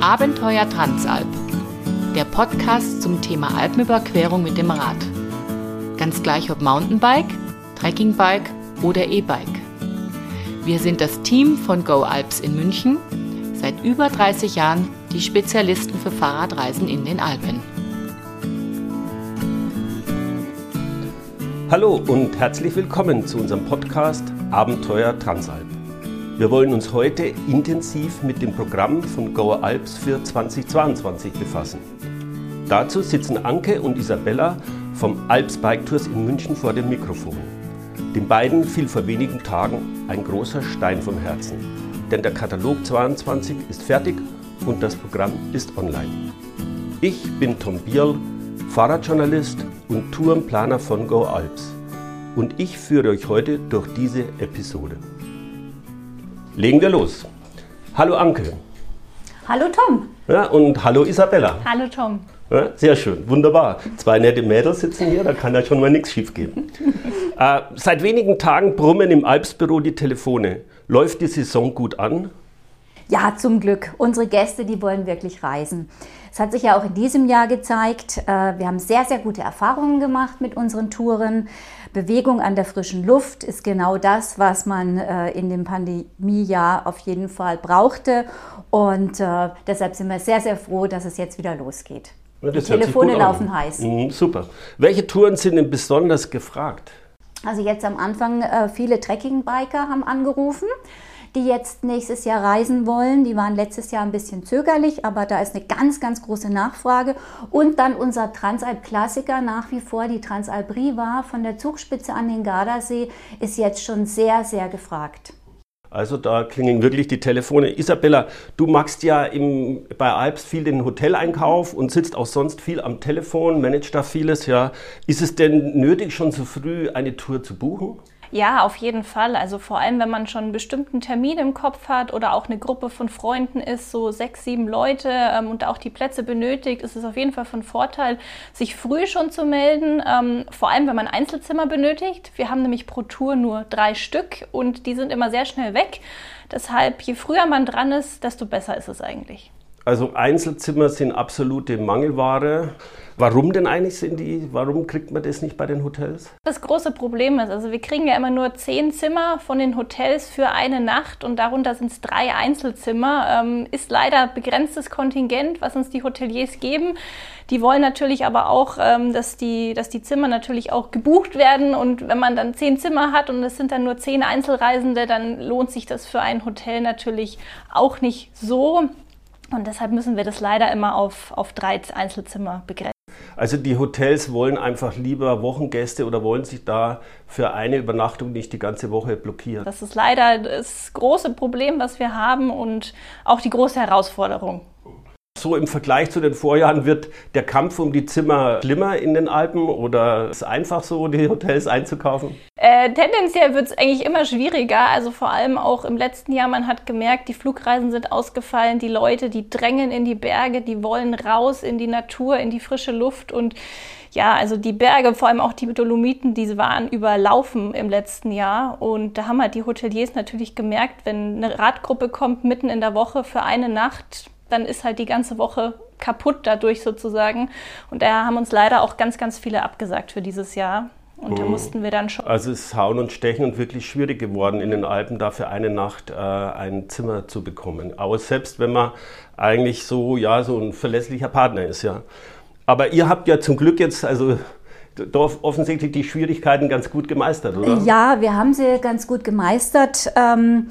Abenteuer Transalp, der Podcast zum Thema Alpenüberquerung mit dem Rad. Ganz gleich ob Mountainbike, Trekkingbike oder E-Bike. Wir sind das Team von Go Alps in München, seit über 30 Jahren die Spezialisten für Fahrradreisen in den Alpen. Hallo und herzlich willkommen zu unserem Podcast Abenteuer Transalp. Wir wollen uns heute intensiv mit dem Programm von Go Alps für 2022 befassen. Dazu sitzen Anke und Isabella vom Alps Bike Tours in München vor dem Mikrofon. Den beiden fiel vor wenigen Tagen ein großer Stein vom Herzen, denn der Katalog 22 ist fertig und das Programm ist online. Ich bin Tom Bierl, Fahrradjournalist und Tourenplaner von Go Alps und ich führe euch heute durch diese Episode. Legen wir los. Hallo Anke. Hallo Tom. Ja, und hallo Isabella. Hallo Tom. Ja, sehr schön, wunderbar. Zwei nette Mädels sitzen hier, da kann ja schon mal nichts schief gehen. äh, seit wenigen Tagen brummen im Alpsbüro die Telefone. Läuft die Saison gut an? Ja, zum Glück. Unsere Gäste, die wollen wirklich reisen. Es hat sich ja auch in diesem Jahr gezeigt, äh, wir haben sehr, sehr gute Erfahrungen gemacht mit unseren Touren. Bewegung an der frischen Luft ist genau das, was man äh, in dem Pandemiejahr auf jeden Fall brauchte. Und äh, deshalb sind wir sehr, sehr froh, dass es jetzt wieder losgeht. Ja, Die Telefone laufen heiß. Mhm, super. Welche Touren sind denn besonders gefragt? Also jetzt am Anfang viele Trekkingbiker haben angerufen die jetzt nächstes Jahr reisen wollen. Die waren letztes Jahr ein bisschen zögerlich, aber da ist eine ganz, ganz große Nachfrage. Und dann unser Transalp-Klassiker nach wie vor, die Transalp Riva von der Zugspitze an den Gardasee, ist jetzt schon sehr, sehr gefragt. Also da klingen wirklich die Telefone. Isabella, du machst ja im, bei Alps viel den Hoteleinkauf und sitzt auch sonst viel am Telefon, managst da vieles. Ja. Ist es denn nötig, schon so früh eine Tour zu buchen? Ja, auf jeden Fall. Also vor allem, wenn man schon einen bestimmten Termin im Kopf hat oder auch eine Gruppe von Freunden ist, so sechs, sieben Leute ähm, und auch die Plätze benötigt, ist es auf jeden Fall von Vorteil, sich früh schon zu melden. Ähm, vor allem, wenn man Einzelzimmer benötigt. Wir haben nämlich pro Tour nur drei Stück und die sind immer sehr schnell weg. Deshalb, je früher man dran ist, desto besser ist es eigentlich. Also Einzelzimmer sind absolute Mangelware. Warum denn eigentlich sind die, warum kriegt man das nicht bei den Hotels? Das große Problem ist, also wir kriegen ja immer nur zehn Zimmer von den Hotels für eine Nacht und darunter sind es drei Einzelzimmer. Ähm, ist leider begrenztes Kontingent, was uns die Hoteliers geben. Die wollen natürlich aber auch, ähm, dass, die, dass die Zimmer natürlich auch gebucht werden und wenn man dann zehn Zimmer hat und es sind dann nur zehn Einzelreisende, dann lohnt sich das für ein Hotel natürlich auch nicht so. Und deshalb müssen wir das leider immer auf, auf drei Einzelzimmer begrenzen. Also die Hotels wollen einfach lieber Wochengäste oder wollen sich da für eine Übernachtung nicht die ganze Woche blockieren. Das ist leider das große Problem, was wir haben und auch die große Herausforderung. So im Vergleich zu den Vorjahren wird der Kampf um die Zimmer schlimmer in den Alpen oder ist es einfach so, die Hotels einzukaufen? Äh, tendenziell wird es eigentlich immer schwieriger. Also vor allem auch im letzten Jahr, man hat gemerkt, die Flugreisen sind ausgefallen, die Leute, die drängen in die Berge, die wollen raus in die Natur, in die frische Luft und ja, also die Berge, vor allem auch die Dolomiten, die waren überlaufen im letzten Jahr. Und da haben halt die Hoteliers natürlich gemerkt, wenn eine Radgruppe kommt mitten in der Woche für eine Nacht, dann ist halt die ganze Woche kaputt dadurch sozusagen. Und da haben uns leider auch ganz, ganz viele abgesagt für dieses Jahr. Und da mhm. mussten wir dann schon. Also es ist Hauen und Stechen und wirklich schwierig geworden, in den Alpen da für eine Nacht äh, ein Zimmer zu bekommen. Aber selbst wenn man eigentlich so, ja, so ein verlässlicher Partner ist, ja. Aber ihr habt ja zum Glück jetzt, also offensichtlich die Schwierigkeiten ganz gut gemeistert, oder? Ja, wir haben sie ganz gut gemeistert. Ähm,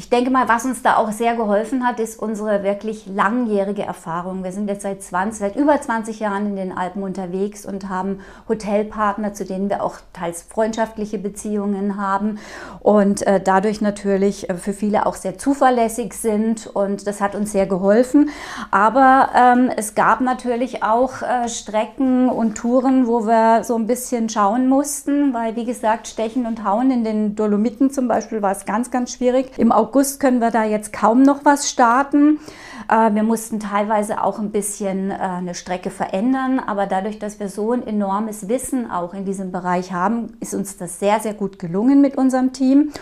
ich denke mal, was uns da auch sehr geholfen hat, ist unsere wirklich langjährige Erfahrung. Wir sind jetzt seit 20, seit über 20 Jahren in den Alpen unterwegs und haben Hotelpartner, zu denen wir auch teils freundschaftliche Beziehungen haben und äh, dadurch natürlich äh, für viele auch sehr zuverlässig sind und das hat uns sehr geholfen. Aber ähm, es gab natürlich auch äh, Strecken und Touren, wo wir so ein bisschen schauen mussten, weil wie gesagt, Stechen und Hauen in den Dolomiten zum Beispiel war es ganz, ganz schwierig. Im August können wir da jetzt kaum noch was starten. Äh, wir mussten teilweise auch ein bisschen äh, eine Strecke verändern, aber dadurch, dass wir so ein enormes Wissen auch in diesem Bereich haben, ist uns das sehr, sehr gut gelungen mit unserem Team.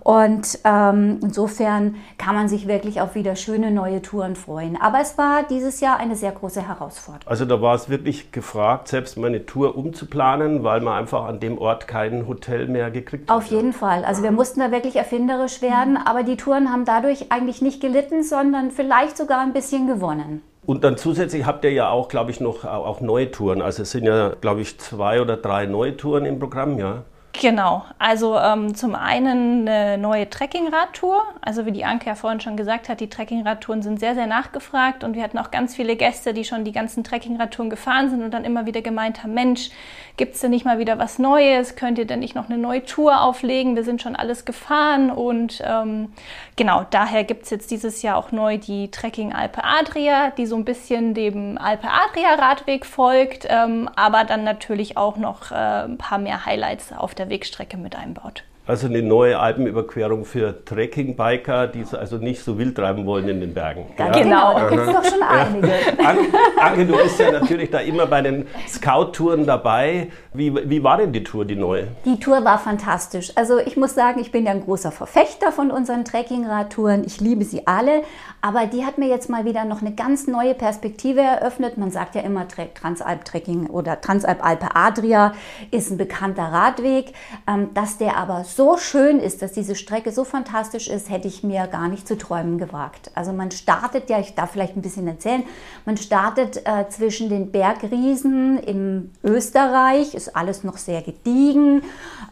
Und ähm, insofern kann man sich wirklich auf wieder schöne neue Touren freuen. Aber es war dieses Jahr eine sehr große Herausforderung. Also da war es wirklich gefragt, selbst meine Tour umzuplanen, weil man einfach an dem Ort kein Hotel mehr gekriegt hat. Auf jeden Fall. Also wir mussten da wirklich erfinderisch werden, aber die Touren haben dadurch eigentlich nicht gelitten, sondern vielleicht sogar ein bisschen gewonnen. Und dann zusätzlich habt ihr ja auch, glaube ich, noch auch neue Touren. Also es sind ja, glaube ich, zwei oder drei neue Touren im Programm, ja. Genau, also ähm, zum einen eine neue Trekkingradtour. Also wie die Anke ja vorhin schon gesagt hat, die Trekkingradtouren sind sehr, sehr nachgefragt und wir hatten auch ganz viele Gäste, die schon die ganzen Trekkingradtouren gefahren sind und dann immer wieder gemeint haben, Mensch, gibt es denn nicht mal wieder was Neues? Könnt ihr denn nicht noch eine neue Tour auflegen? Wir sind schon alles gefahren und ähm, genau, daher gibt es jetzt dieses Jahr auch neu die Trekking Alpe Adria, die so ein bisschen dem Alpe Adria Radweg folgt, ähm, aber dann natürlich auch noch äh, ein paar mehr Highlights auf der Wegstrecke mit einbaut. Also eine neue Alpenüberquerung für Trekkingbiker, die es also nicht so wild treiben wollen in den Bergen. Ja, genau, da gibt es doch schon einige. Anke, du bist ja natürlich da immer bei den Scout-Touren dabei. Wie, wie war denn die Tour, die neue? Die Tour war fantastisch. Also ich muss sagen, ich bin ja ein großer Verfechter von unseren Trekkingradtouren. Ich liebe sie alle. Aber die hat mir jetzt mal wieder noch eine ganz neue Perspektive eröffnet. Man sagt ja immer, Transalp-Trekking oder Transalp-Alpe Adria ist ein bekannter Radweg. Ähm, dass der aber so schön ist, dass diese Strecke so fantastisch ist, hätte ich mir gar nicht zu träumen gewagt. Also man startet ja, ich darf vielleicht ein bisschen erzählen, man startet äh, zwischen den Bergriesen im Österreich, ist alles noch sehr gediegen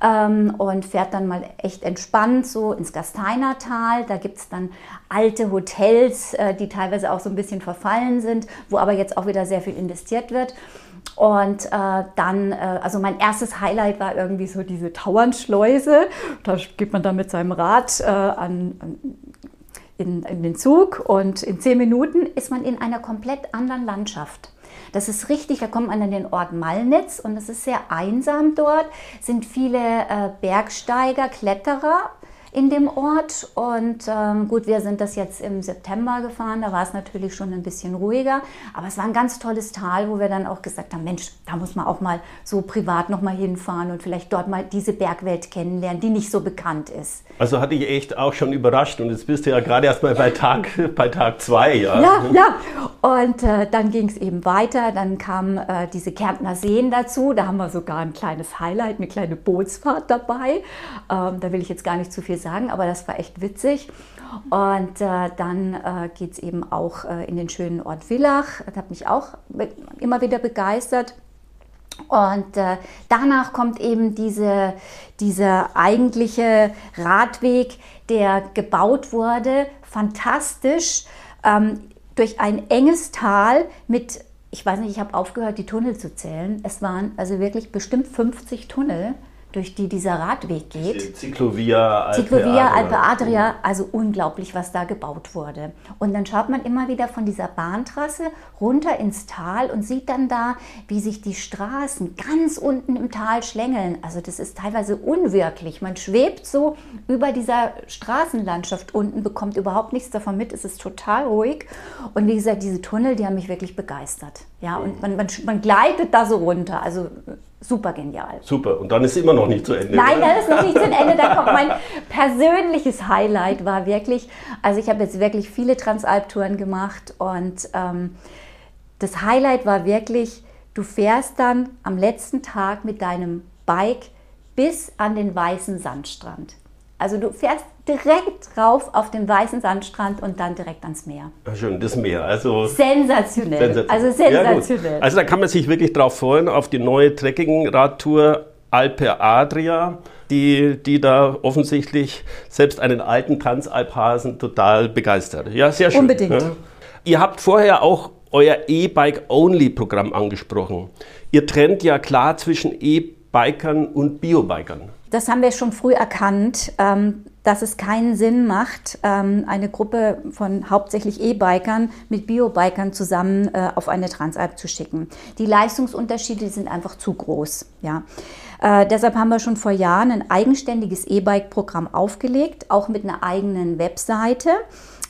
ähm, und fährt dann mal echt entspannt so ins Gasteinertal. Da gibt es dann alte Hotels, äh, die teilweise auch so ein bisschen verfallen sind, wo aber jetzt auch wieder sehr viel investiert wird. Und äh, dann, äh, also mein erstes Highlight war irgendwie so diese Tauernschleuse. Da geht man dann mit seinem Rad äh, an, in, in, den Zug und in zehn Minuten ist man in einer komplett anderen Landschaft. Das ist richtig, da kommt man an den Ort Malnitz und es ist sehr einsam dort, sind viele äh, Bergsteiger, Kletterer in dem Ort. Und ähm, gut, wir sind das jetzt im September gefahren, da war es natürlich schon ein bisschen ruhiger. Aber es war ein ganz tolles Tal, wo wir dann auch gesagt haben, Mensch, da muss man auch mal so privat nochmal hinfahren und vielleicht dort mal diese Bergwelt kennenlernen, die nicht so bekannt ist. Also hatte ich echt auch schon überrascht und jetzt bist du ja gerade erst mal bei Tag, bei Tag zwei. Ja, ja. ja. Und äh, dann ging es eben weiter, dann kamen äh, diese Kärntner Seen dazu, da haben wir sogar ein kleines Highlight, eine kleine Bootsfahrt dabei. Ähm, da will ich jetzt gar nicht zu viel sagen, aber das war echt witzig. Und äh, dann äh, geht es eben auch äh, in den schönen Ort Villach. Das hat mich auch immer wieder begeistert. Und äh, danach kommt eben diese, dieser eigentliche Radweg, der gebaut wurde, fantastisch, ähm, durch ein enges Tal mit, ich weiß nicht, ich habe aufgehört, die Tunnel zu zählen. Es waren also wirklich bestimmt 50 Tunnel durch die dieser Radweg geht. Ciclovia Alpe, Ciclovia, Alpe Adria, also unglaublich, was da gebaut wurde. Und dann schaut man immer wieder von dieser Bahntrasse runter ins Tal und sieht dann da, wie sich die Straßen ganz unten im Tal schlängeln. Also das ist teilweise unwirklich. Man schwebt so über dieser Straßenlandschaft unten, bekommt überhaupt nichts davon mit. Es ist total ruhig. Und wie gesagt, diese Tunnel, die haben mich wirklich begeistert. Ja, und man, man, man gleitet da so runter. Also super genial. Super. Und dann ist immer noch nicht zu Ende. Nein, dann ist noch nicht zu Ende. Da kommt mein persönliches Highlight war wirklich, also ich habe jetzt wirklich viele Transalp-Touren gemacht und ähm, das Highlight war wirklich, du fährst dann am letzten Tag mit deinem Bike bis an den weißen Sandstrand. Also du fährst direkt rauf auf den weißen Sandstrand und dann direkt ans Meer. Schön, das Meer. Also sensationell. sensationell. Also sensationell. Ja, also da kann man sich wirklich drauf freuen, auf die neue Trekking-Radtour Alpe Adria, die, die da offensichtlich selbst einen alten Transalphasen total begeistert. Ja, sehr schön. Unbedingt. Ja. Ihr habt vorher auch euer E-Bike-Only-Programm angesprochen. Ihr trennt ja klar zwischen E-Bikern und Biobikern. Das haben wir schon früh erkannt, ähm, dass es keinen Sinn macht, ähm, eine Gruppe von hauptsächlich E-Bikern mit Bio-Bikern zusammen äh, auf eine Transalp zu schicken. Die Leistungsunterschiede sind einfach zu groß. Ja. Äh, deshalb haben wir schon vor Jahren ein eigenständiges E-Bike-Programm aufgelegt, auch mit einer eigenen Webseite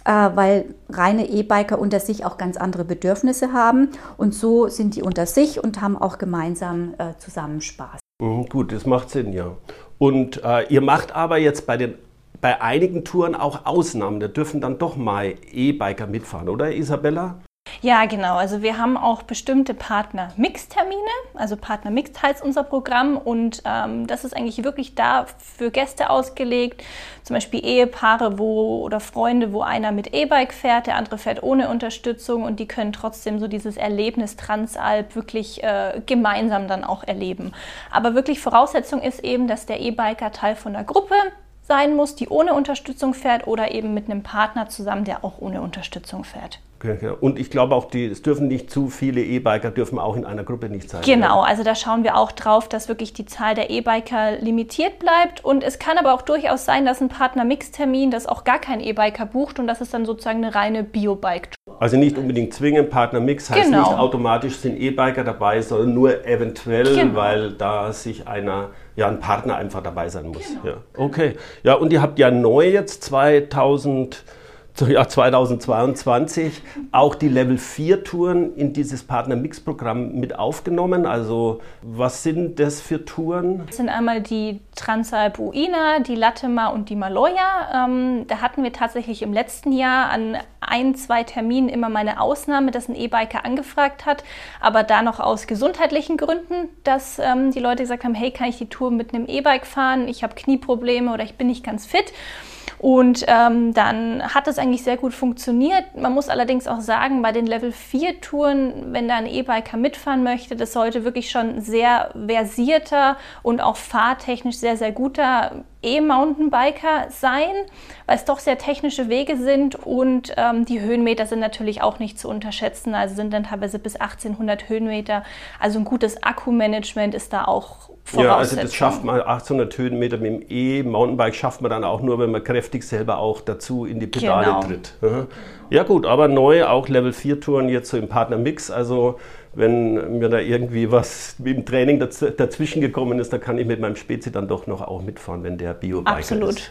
äh, weil reine E-Biker unter sich auch ganz andere Bedürfnisse haben. Und so sind die unter sich und haben auch gemeinsam äh, zusammen Spaß. Mhm, gut, das macht Sinn, ja. Und äh, ihr macht aber jetzt bei den bei einigen Touren auch Ausnahmen. Da dürfen dann doch mal E-Biker mitfahren, oder Isabella? Ja, genau. Also wir haben auch bestimmte Partner-Mix-Termine. Also Partner-Mix heißt unser Programm und ähm, das ist eigentlich wirklich da für Gäste ausgelegt. Zum Beispiel Ehepaare wo, oder Freunde, wo einer mit E-Bike fährt, der andere fährt ohne Unterstützung und die können trotzdem so dieses Erlebnis Transalp wirklich äh, gemeinsam dann auch erleben. Aber wirklich Voraussetzung ist eben, dass der E-Biker Teil von der Gruppe sein muss, die ohne Unterstützung fährt oder eben mit einem Partner zusammen, der auch ohne Unterstützung fährt. Und ich glaube auch, die, es dürfen nicht zu viele E-Biker dürfen auch in einer Gruppe nicht sein. Genau, also da schauen wir auch drauf, dass wirklich die Zahl der E-Biker limitiert bleibt. Und es kann aber auch durchaus sein, dass ein Partner-Mix-Termin das auch gar kein E-Biker bucht und das ist dann sozusagen eine reine Bio-Bike-Tour. Also nicht unbedingt zwingend Partner-Mix, heißt genau. nicht automatisch sind E-Biker dabei, sondern nur eventuell, genau. weil da sich einer ja, ein Partner einfach dabei sein muss. Genau. Ja. Okay. Ja, und ihr habt ja neu jetzt 2000 ja, 2022 auch die Level 4 Touren in dieses Partner-Mix-Programm mit aufgenommen. Also was sind das für Touren? Das sind einmal die Transalp Uina, die Latema und die Maloja. Ähm, da hatten wir tatsächlich im letzten Jahr an ein, zwei Terminen immer mal eine Ausnahme, dass ein E-Biker angefragt hat, aber da noch aus gesundheitlichen Gründen, dass ähm, die Leute gesagt haben, hey, kann ich die Tour mit einem E-Bike fahren? Ich habe Knieprobleme oder ich bin nicht ganz fit. Und ähm, dann hat es eigentlich sehr gut funktioniert. Man muss allerdings auch sagen, bei den Level 4 Touren, wenn da ein E-Biker mitfahren möchte, das sollte wirklich schon sehr versierter und auch fahrtechnisch sehr, sehr guter E-Mountainbiker sein, weil es doch sehr technische Wege sind und ähm, die Höhenmeter sind natürlich auch nicht zu unterschätzen, also sind dann teilweise bis 1800 Höhenmeter. Also ein gutes Akkumanagement ist da auch ja, also das schafft man 1800 Höhenmeter mit dem E-Mountainbike schafft man dann auch nur, wenn man kräftig selber auch dazu in die Pedale genau. tritt. Ja gut, aber neu auch Level 4 Touren jetzt so im Partner Mix. Also wenn mir da irgendwie was im Training daz dazwischen gekommen ist, dann kann ich mit meinem Spezi dann doch noch auch mitfahren, wenn der Bio-Biker Absolut. ist.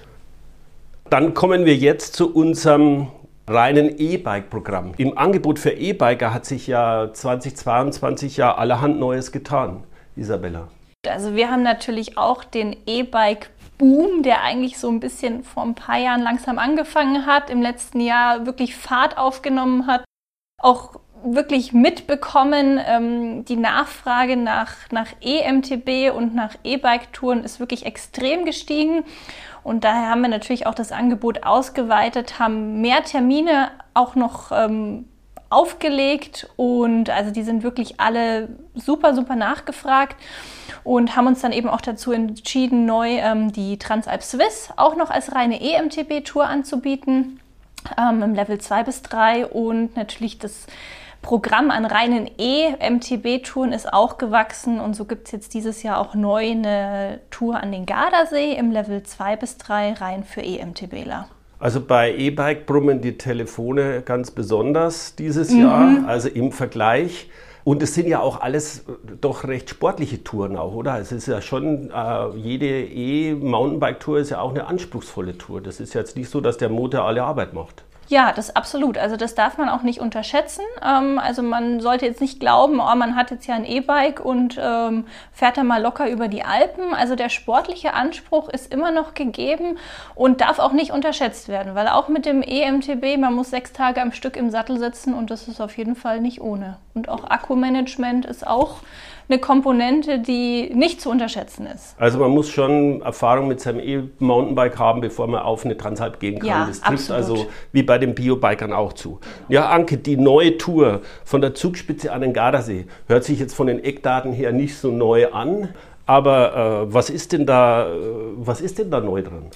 Dann kommen wir jetzt zu unserem reinen E-Bike-Programm. Im Angebot für E-Biker hat sich ja 2022 ja allerhand Neues getan, Isabella. Also wir haben natürlich auch den E-Bike Boom, der eigentlich so ein bisschen vor ein paar Jahren langsam angefangen hat, im letzten Jahr wirklich Fahrt aufgenommen hat, auch wirklich mitbekommen. Ähm, die Nachfrage nach, nach EMTB und nach E-Bike-Touren ist wirklich extrem gestiegen. Und daher haben wir natürlich auch das Angebot ausgeweitet, haben mehr Termine auch noch ähm, aufgelegt und also die sind wirklich alle super, super nachgefragt und haben uns dann eben auch dazu entschieden, neu ähm, die Transalp Swiss auch noch als reine EMTB-Tour anzubieten, ähm, im Level 2 bis 3 und natürlich das Programm an reinen E-MTB-Touren ist auch gewachsen und so gibt es jetzt dieses Jahr auch neu eine Tour an den Gardasee im Level 2 bis 3 rein für E-MTBler. Also bei E-Bike brummen die Telefone ganz besonders dieses mhm. Jahr, also im Vergleich. Und es sind ja auch alles doch recht sportliche Touren auch, oder? Es ist ja schon, äh, jede E-Mountainbike-Tour ist ja auch eine anspruchsvolle Tour. Das ist jetzt nicht so, dass der Motor alle Arbeit macht. Ja, das absolut. Also das darf man auch nicht unterschätzen. Ähm, also man sollte jetzt nicht glauben, oh, man hat jetzt ja ein E-Bike und ähm, fährt da mal locker über die Alpen. Also der sportliche Anspruch ist immer noch gegeben und darf auch nicht unterschätzt werden, weil auch mit dem EMTB, man muss sechs Tage am Stück im Sattel sitzen und das ist auf jeden Fall nicht ohne. Und auch Akkumanagement ist auch eine Komponente, die nicht zu unterschätzen ist. Also man muss schon Erfahrung mit seinem E-Mountainbike haben, bevor man auf eine Transalp gehen kann. Ja, das trifft absolut. also wie bei den Biobikern auch zu. Ja, Anke, die neue Tour von der Zugspitze an den Gardasee hört sich jetzt von den Eckdaten her nicht so neu an. Aber äh, was ist denn da, äh, was ist denn da neu dran?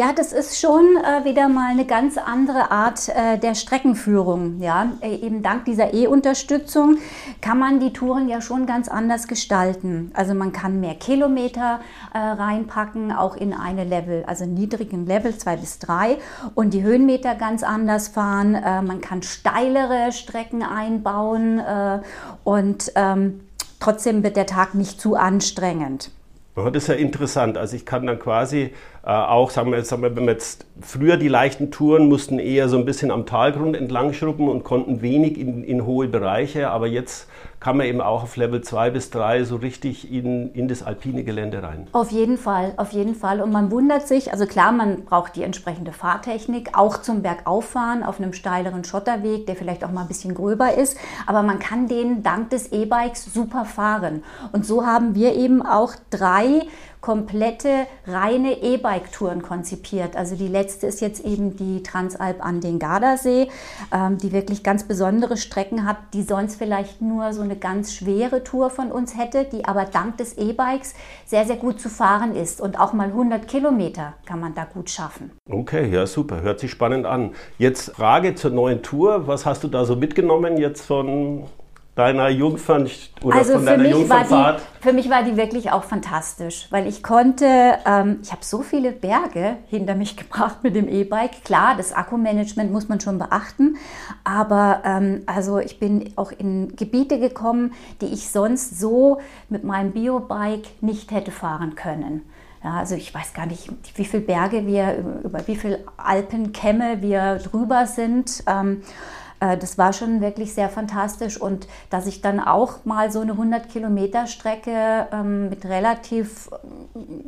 Ja, das ist schon äh, wieder mal eine ganz andere Art äh, der Streckenführung. Ja, äh, eben dank dieser E-Unterstützung kann man die Touren ja schon ganz anders gestalten. Also man kann mehr Kilometer äh, reinpacken, auch in eine Level, also niedrigen Level 2 bis 3 und die Höhenmeter ganz anders fahren. Äh, man kann steilere Strecken einbauen äh, und ähm, trotzdem wird der Tag nicht zu anstrengend. das ist ja interessant. Also ich kann dann quasi Äh, auch, sagen wir, sagen wir, wenn wir jetzt früher die leichten Touren mussten eher so ein bisschen am Talgrund entlang schrubben und konnten wenig in, in hohe Bereiche, aber jetzt kann man eben auch auf Level 2 bis 3 so richtig in, in das alpine Gelände rein. Auf jeden Fall, auf jeden Fall. Und man wundert sich, also klar, man braucht die entsprechende Fahrtechnik, auch zum Bergauffahren auf einem steileren Schotterweg, der vielleicht auch mal ein bisschen gröber ist, aber man kann den dank des E-Bikes super fahren. Und so haben wir eben auch drei komplette reine E-Bike-Touren konzipiert. Also die letzte ist jetzt eben die Transalp an den Gardasee, ähm, die wirklich ganz besondere Strecken hat, die sonst vielleicht nur so eine ganz schwere Tour von uns hätte, die aber dank des E-Bikes sehr, sehr gut zu fahren ist. Und auch mal 100 Kilometer kann man da gut schaffen. Okay, ja super, hört sich spannend an. Jetzt Frage zur neuen Tour. Was hast du da so mitgenommen jetzt von deiner Jungfern oder also von deiner Jungfernfahrt? für mich war die wirklich auch fantastisch, weil ich konnte, ähm, ich habe so viele Berge hinter mich gebracht mit dem E-Bike. Klar, das Akkumanagement muss man schon beachten, aber ähm, also ich bin auch in Gebiete gekommen, die ich sonst so mit meinem Biobike nicht hätte fahren können. Ja, also ich weiß gar nicht, wie viele Berge wir, über wie viele Alpenkämme wir drüber sind. Ähm, äh, das war schon wirklich sehr fantastisch und dass ich dann auch mal so eine 100 Kilometer Strecke ähm, mit relativ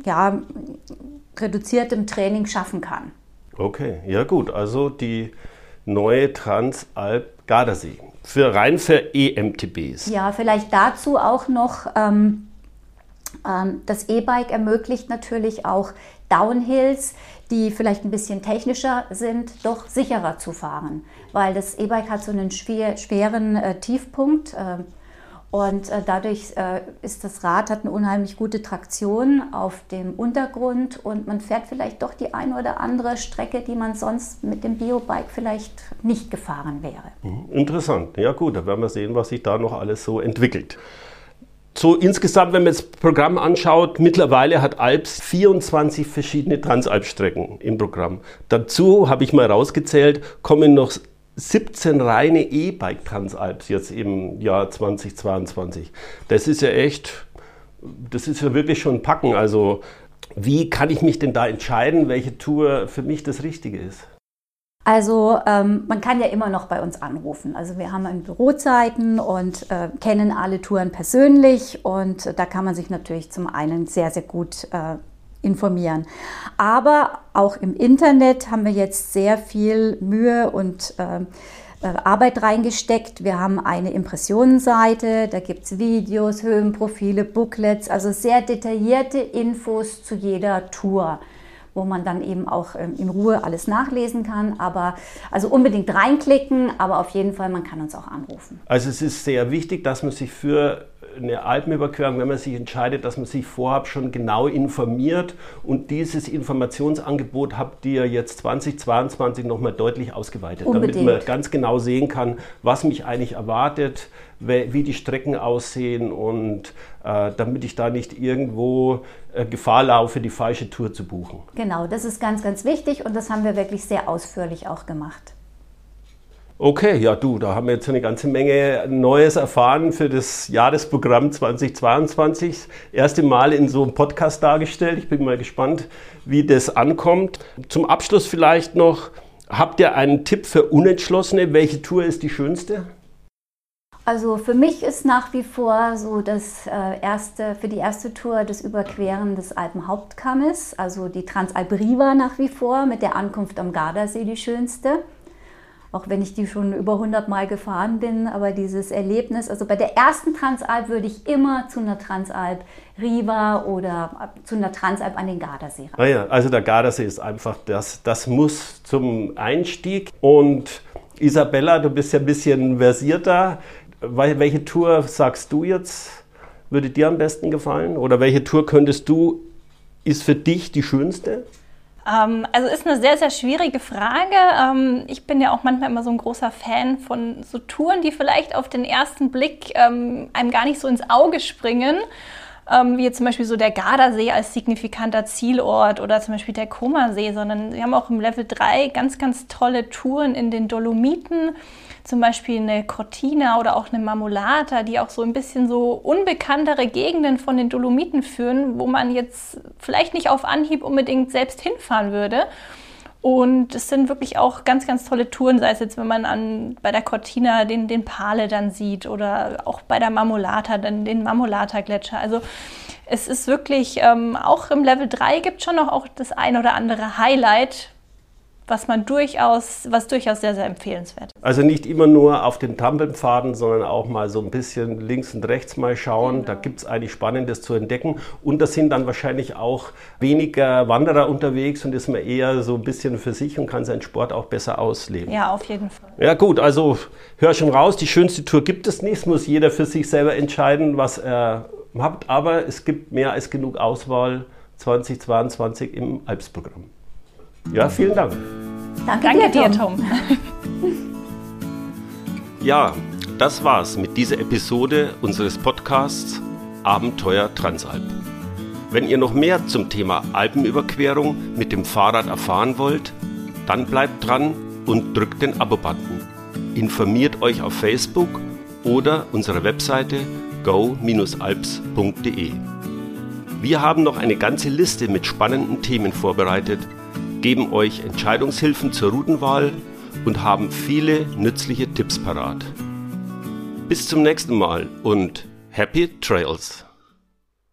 ja, reduziertem Training schaffen kann. Okay, ja gut, also die neue Transalp Gardasee für rein für EMTBs. Ja, vielleicht dazu auch noch. Ähm, ähm, das E-Bike ermöglicht natürlich auch Downhills, die vielleicht ein bisschen technischer sind, doch sicherer zu fahren, weil das E-Bike hat so einen schwer, schweren äh, Tiefpunkt. Äh, und äh, dadurch äh, ist das Rad hat eine unheimlich gute Traktion auf dem Untergrund und man fährt vielleicht doch die eine oder andere Strecke, die man sonst mit dem Biobike vielleicht nicht gefahren wäre. Mhm, interessant. Ja gut, da werden wir sehen, was sich da noch alles so entwickelt. So insgesamt, wenn man das Programm anschaut, mittlerweile hat Alps 24 verschiedene Transalp-Strecken im Programm. Dazu habe ich mal rausgezählt, kommen noch 17 reine E-Bike Transalps jetzt im Jahr 2022. Das ist ja echt, das ist ja wirklich schon Packen. Also wie kann ich mich denn da entscheiden, welche Tour für mich das Richtige ist? Also ähm, man kann ja immer noch bei uns anrufen. Also wir haben Bürozeiten und äh, kennen alle Touren persönlich und da kann man sich natürlich zum einen sehr, sehr gut äh, informieren. Aber auch im Internet haben wir jetzt sehr viel Mühe und äh, äh, Arbeit reingesteckt. Wir haben eine Impressionenseite, da gibt es Videos, Höhenprofile, Booklets, also sehr detaillierte Infos zu jeder Tour wo man dann eben auch ähm, in Ruhe alles nachlesen kann. Aber also unbedingt reinklicken, aber auf jeden Fall, man kann uns auch anrufen. Also es ist sehr wichtig, dass man sich für eine Alpenüberquerung, wenn man sich entscheidet, dass man sich vorab schon genau informiert und dieses Informationsangebot habt ihr jetzt 2022 nochmal deutlich ausgeweitet, Unbedingt. damit man ganz genau sehen kann, was mich eigentlich erwartet, wie die Strecken aussehen und äh, damit ich da nicht irgendwo äh, Gefahr laufe, die falsche Tour zu buchen. Genau, das ist ganz, ganz wichtig und das haben wir wirklich sehr ausführlich auch gemacht. Okay, ja du, da haben wir jetzt eine ganze Menge Neues erfahren für das Jahresprogramm 2022. Erste Mal in so einem Podcast dargestellt. Ich bin mal gespannt, wie das ankommt. Zum Abschluss vielleicht noch, habt ihr einen Tipp für Unentschlossene? Welche Tour ist die schönste? Also für mich ist nach wie vor so das äh, erste, für die erste Tour das Überqueren des Alpenhauptkammes, also die Transalp Riva nach wie vor mit der Ankunft am Gardasee die schönste auch wenn ich die schon über 100 Mal gefahren bin, aber dieses Erlebnis, also bei der ersten Transalp würde ich immer zu einer Transalp Riva oder zu einer Transalp an den Gardasee rein. Ah ja, also der Gardasee ist einfach das, das muss zum Einstieg. Und Isabella, du bist ja ein bisschen versierter. Welche Tour sagst du jetzt, würde dir am besten gefallen? Oder welche Tour könntest du, ist für dich die schönste? Ähm, also ist eine sehr, sehr schwierige Frage. Ähm, ich bin ja auch manchmal immer so ein großer Fan von so Touren, die vielleicht auf den ersten Blick ähm, einem gar nicht so ins Auge springen. Ähm, wie zum Beispiel so der Gardasee als signifikanter Zielort oder zum Beispiel der Comasee, sondern wir haben auch im Level 3 ganz, ganz tolle Touren in den Dolomiten, zum Beispiel eine Cortina oder auch eine Marmolata, die auch so ein bisschen so unbekanntere Gegenden von den Dolomiten führen, wo man jetzt vielleicht nicht auf Anhieb unbedingt selbst hinfahren würde. Und es sind wirklich auch ganz, ganz tolle Touren, sei es jetzt, wenn man an, bei der Cortina den, den Pale dann sieht oder auch bei der Marmolata, dann den Marmolata-Gletscher. Also es ist wirklich, ähm, auch im Level 3 gibt schon noch auch das ein oder andere Highlight, was man durchaus, was durchaus sehr, sehr empfehlenswert ist. Also nicht immer nur auf den Trampelpfaden, sondern auch mal so ein bisschen links und rechts mal schauen. Genau. Da gibt es eigentlich Spannendes zu entdecken. Und da sind dann wahrscheinlich auch weniger Wanderer unterwegs und ist man eher so ein bisschen für sich und kann seinen Sport auch besser ausleben. Ja, auf jeden Fall. Ja gut, also hör schon raus, die schönste Tour gibt es nicht. Es muss jeder für sich selber entscheiden, was er hat. Aber es gibt mehr als genug Auswahl 2022 im Alpsprogramm. Ja, vielen Dank. Danke, Danke dir, Tom. Tom. ja, das war's mit dieser Episode unseres Podcasts Abenteuer Transalp. Wenn ihr noch mehr zum Thema Alpenüberquerung mit dem Fahrrad erfahren wollt, dann bleibt dran und drückt den Abo-Button. Informiert euch auf Facebook oder unserer Webseite go-alps.de. Wir haben noch eine ganze Liste mit spannenden Themen vorbereitet, geben euch Entscheidungshilfen zur Routenwahl und haben viele nützliche Tipps parat. Bis zum nächsten Mal und Happy Trails!